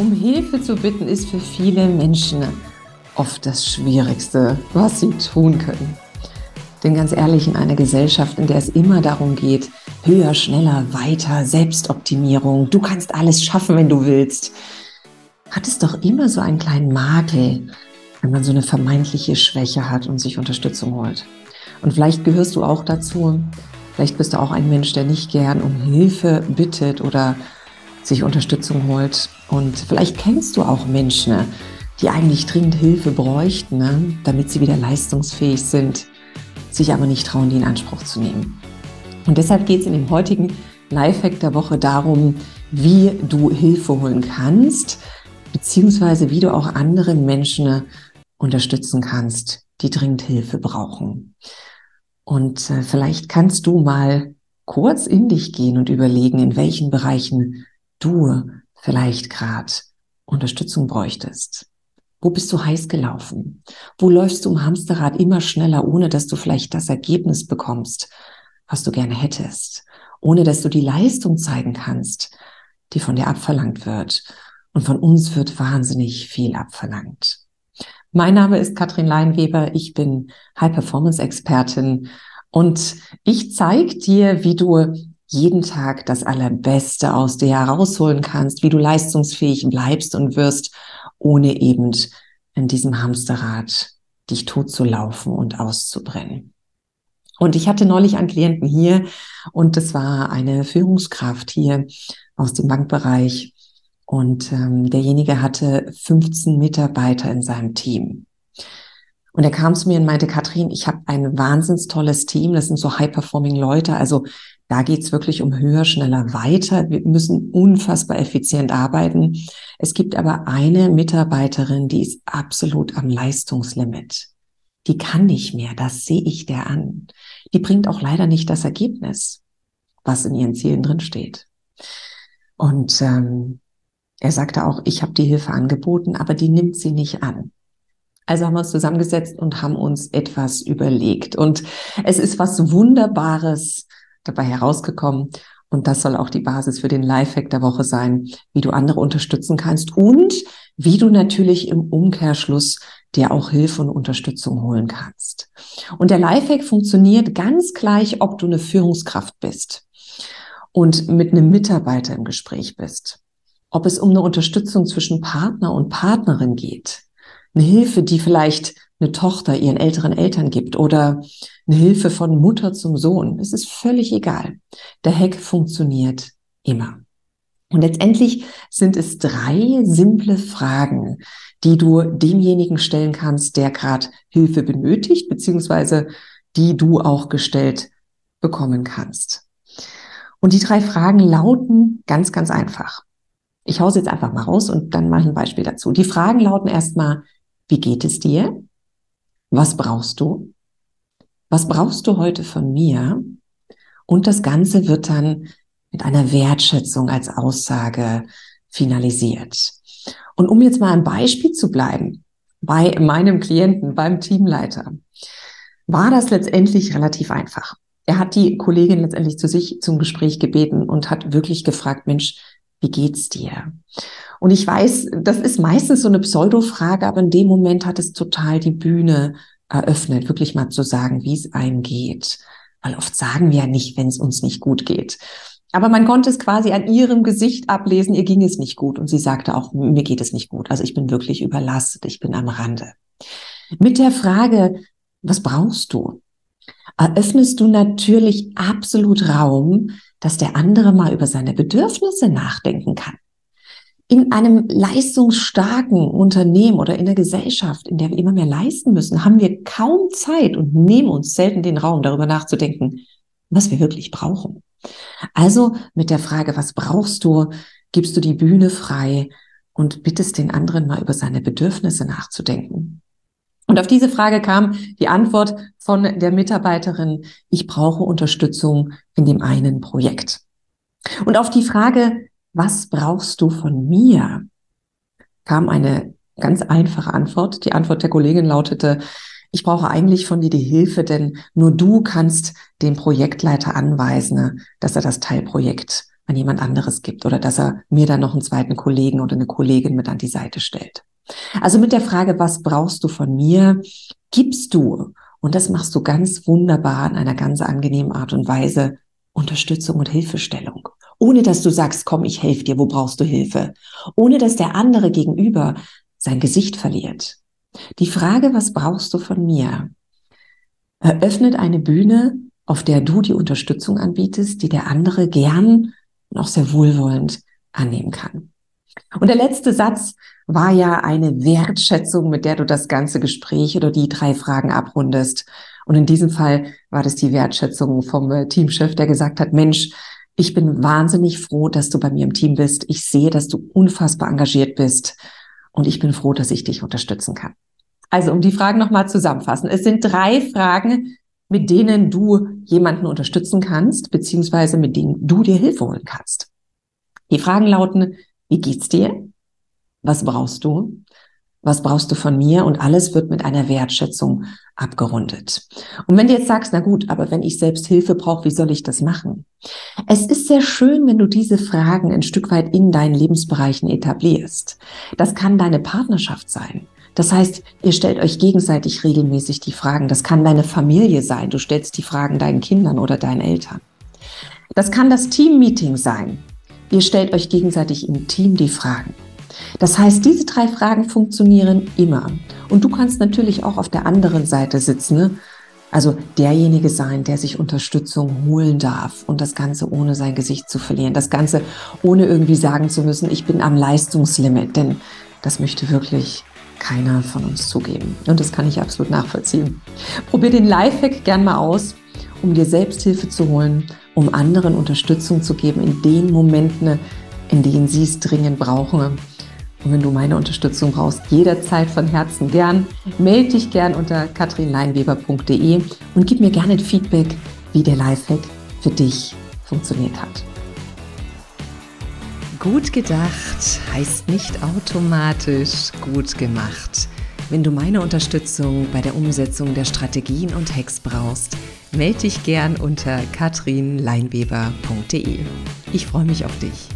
Um Hilfe zu bitten ist für viele Menschen oft das Schwierigste, was sie tun können. Denn ganz ehrlich, in einer Gesellschaft, in der es immer darum geht, höher, schneller, weiter, Selbstoptimierung, du kannst alles schaffen, wenn du willst, hat es doch immer so einen kleinen Makel, wenn man so eine vermeintliche Schwäche hat und sich Unterstützung holt. Und vielleicht gehörst du auch dazu. Vielleicht bist du auch ein Mensch, der nicht gern um Hilfe bittet oder sich Unterstützung holt. Und vielleicht kennst du auch Menschen, die eigentlich dringend Hilfe bräuchten, ne? damit sie wieder leistungsfähig sind, sich aber nicht trauen, die in Anspruch zu nehmen. Und deshalb geht es in dem heutigen Lifehack der Woche darum, wie du Hilfe holen kannst, beziehungsweise wie du auch andere Menschen unterstützen kannst, die dringend Hilfe brauchen. Und äh, vielleicht kannst du mal kurz in dich gehen und überlegen, in welchen Bereichen du vielleicht gerade Unterstützung bräuchtest? Wo bist du heiß gelaufen? Wo läufst du im Hamsterrad immer schneller, ohne dass du vielleicht das Ergebnis bekommst, was du gerne hättest? Ohne dass du die Leistung zeigen kannst, die von dir abverlangt wird. Und von uns wird wahnsinnig viel abverlangt. Mein Name ist Katrin Leinweber. Ich bin High-Performance-Expertin und ich zeige dir, wie du jeden Tag das Allerbeste aus dir herausholen kannst, wie du leistungsfähig bleibst und wirst, ohne eben in diesem Hamsterrad dich tot zu laufen und auszubrennen. Und ich hatte neulich einen Klienten hier und das war eine Führungskraft hier aus dem Bankbereich und ähm, derjenige hatte 15 Mitarbeiter in seinem Team. Und er kam zu mir und meinte, Katrin, ich habe ein wahnsinns tolles Team, das sind so high-performing Leute, also da geht's wirklich um höher, schneller, weiter. Wir müssen unfassbar effizient arbeiten. Es gibt aber eine Mitarbeiterin, die ist absolut am Leistungslimit. Die kann nicht mehr, das sehe ich der an. Die bringt auch leider nicht das Ergebnis, was in ihren Zielen drin steht. Und ähm, er sagte auch, ich habe die Hilfe angeboten, aber die nimmt sie nicht an. Also haben wir uns zusammengesetzt und haben uns etwas überlegt. Und es ist was Wunderbares dabei herausgekommen. Und das soll auch die Basis für den Lifehack der Woche sein, wie du andere unterstützen kannst und wie du natürlich im Umkehrschluss dir auch Hilfe und Unterstützung holen kannst. Und der Lifehack funktioniert ganz gleich, ob du eine Führungskraft bist und mit einem Mitarbeiter im Gespräch bist, ob es um eine Unterstützung zwischen Partner und Partnerin geht, eine Hilfe, die vielleicht eine Tochter ihren älteren Eltern gibt oder eine Hilfe von Mutter zum Sohn. Es ist völlig egal. Der Hack funktioniert immer. Und letztendlich sind es drei simple Fragen, die du demjenigen stellen kannst, der gerade Hilfe benötigt, beziehungsweise die du auch gestellt bekommen kannst. Und die drei Fragen lauten ganz, ganz einfach. Ich hause jetzt einfach mal raus und dann mache ich ein Beispiel dazu. Die Fragen lauten erstmal, wie geht es dir? Was brauchst du? Was brauchst du heute von mir? Und das Ganze wird dann mit einer Wertschätzung als Aussage finalisiert. Und um jetzt mal ein Beispiel zu bleiben, bei meinem Klienten, beim Teamleiter, war das letztendlich relativ einfach. Er hat die Kollegin letztendlich zu sich zum Gespräch gebeten und hat wirklich gefragt, Mensch, wie geht's dir? Und ich weiß, das ist meistens so eine Pseudo-Frage, aber in dem Moment hat es total die Bühne eröffnet, wirklich mal zu sagen, wie es einem geht. Weil oft sagen wir ja nicht, wenn es uns nicht gut geht. Aber man konnte es quasi an ihrem Gesicht ablesen, ihr ging es nicht gut. Und sie sagte auch, mir geht es nicht gut. Also ich bin wirklich überlastet, ich bin am Rande. Mit der Frage, was brauchst du? Eröffnest du natürlich absolut Raum, dass der andere mal über seine Bedürfnisse nachdenken kann in einem leistungsstarken Unternehmen oder in der Gesellschaft, in der wir immer mehr leisten müssen, haben wir kaum Zeit und nehmen uns selten den Raum, darüber nachzudenken, was wir wirklich brauchen. Also mit der Frage, was brauchst du, gibst du die Bühne frei und bittest den anderen mal über seine Bedürfnisse nachzudenken. Und auf diese Frage kam die Antwort von der Mitarbeiterin, ich brauche Unterstützung in dem einen Projekt. Und auf die Frage, was brauchst du von mir, kam eine ganz einfache Antwort. Die Antwort der Kollegin lautete, ich brauche eigentlich von dir die Hilfe, denn nur du kannst dem Projektleiter anweisen, dass er das Teilprojekt an jemand anderes gibt oder dass er mir dann noch einen zweiten Kollegen oder eine Kollegin mit an die Seite stellt. Also mit der Frage, was brauchst du von mir, gibst du, und das machst du ganz wunderbar in einer ganz angenehmen Art und Weise, Unterstützung und Hilfestellung. Ohne dass du sagst, komm, ich helfe dir, wo brauchst du Hilfe? Ohne dass der andere gegenüber sein Gesicht verliert. Die Frage, was brauchst du von mir, eröffnet eine Bühne, auf der du die Unterstützung anbietest, die der andere gern und auch sehr wohlwollend annehmen kann. Und der letzte Satz war ja eine Wertschätzung, mit der du das ganze Gespräch oder die drei Fragen abrundest. Und in diesem Fall war das die Wertschätzung vom äh, Teamchef, der gesagt hat, Mensch, ich bin wahnsinnig froh, dass du bei mir im Team bist. Ich sehe, dass du unfassbar engagiert bist. Und ich bin froh, dass ich dich unterstützen kann. Also, um die Fragen nochmal zusammenfassen. Es sind drei Fragen, mit denen du jemanden unterstützen kannst, beziehungsweise mit denen du dir Hilfe holen kannst. Die Fragen lauten, wie geht's dir? Was brauchst du? Was brauchst du von mir? Und alles wird mit einer Wertschätzung abgerundet. Und wenn du jetzt sagst, na gut, aber wenn ich selbst Hilfe brauche, wie soll ich das machen? Es ist sehr schön, wenn du diese Fragen ein Stück weit in deinen Lebensbereichen etablierst. Das kann deine Partnerschaft sein. Das heißt, ihr stellt euch gegenseitig regelmäßig die Fragen. Das kann deine Familie sein. Du stellst die Fragen deinen Kindern oder deinen Eltern. Das kann das Teammeeting sein. Ihr stellt euch gegenseitig im Team die Fragen. Das heißt, diese drei Fragen funktionieren immer. Und du kannst natürlich auch auf der anderen Seite sitzen. Ne? Also derjenige sein, der sich Unterstützung holen darf und das Ganze ohne sein Gesicht zu verlieren. Das Ganze ohne irgendwie sagen zu müssen, ich bin am Leistungslimit. Denn das möchte wirklich keiner von uns zugeben. Und das kann ich absolut nachvollziehen. Probier den Lifehack gern mal aus, um dir Selbsthilfe zu holen, um anderen Unterstützung zu geben in den Momenten, in denen sie es dringend brauchen und wenn du meine Unterstützung brauchst, jederzeit von Herzen gern, melde dich gern unter katrinleinweber.de und gib mir gerne Feedback, wie der Lifehack für dich funktioniert hat. Gut gedacht heißt nicht automatisch gut gemacht. Wenn du meine Unterstützung bei der Umsetzung der Strategien und Hacks brauchst, melde dich gern unter katrinleinweber.de. Ich freue mich auf dich.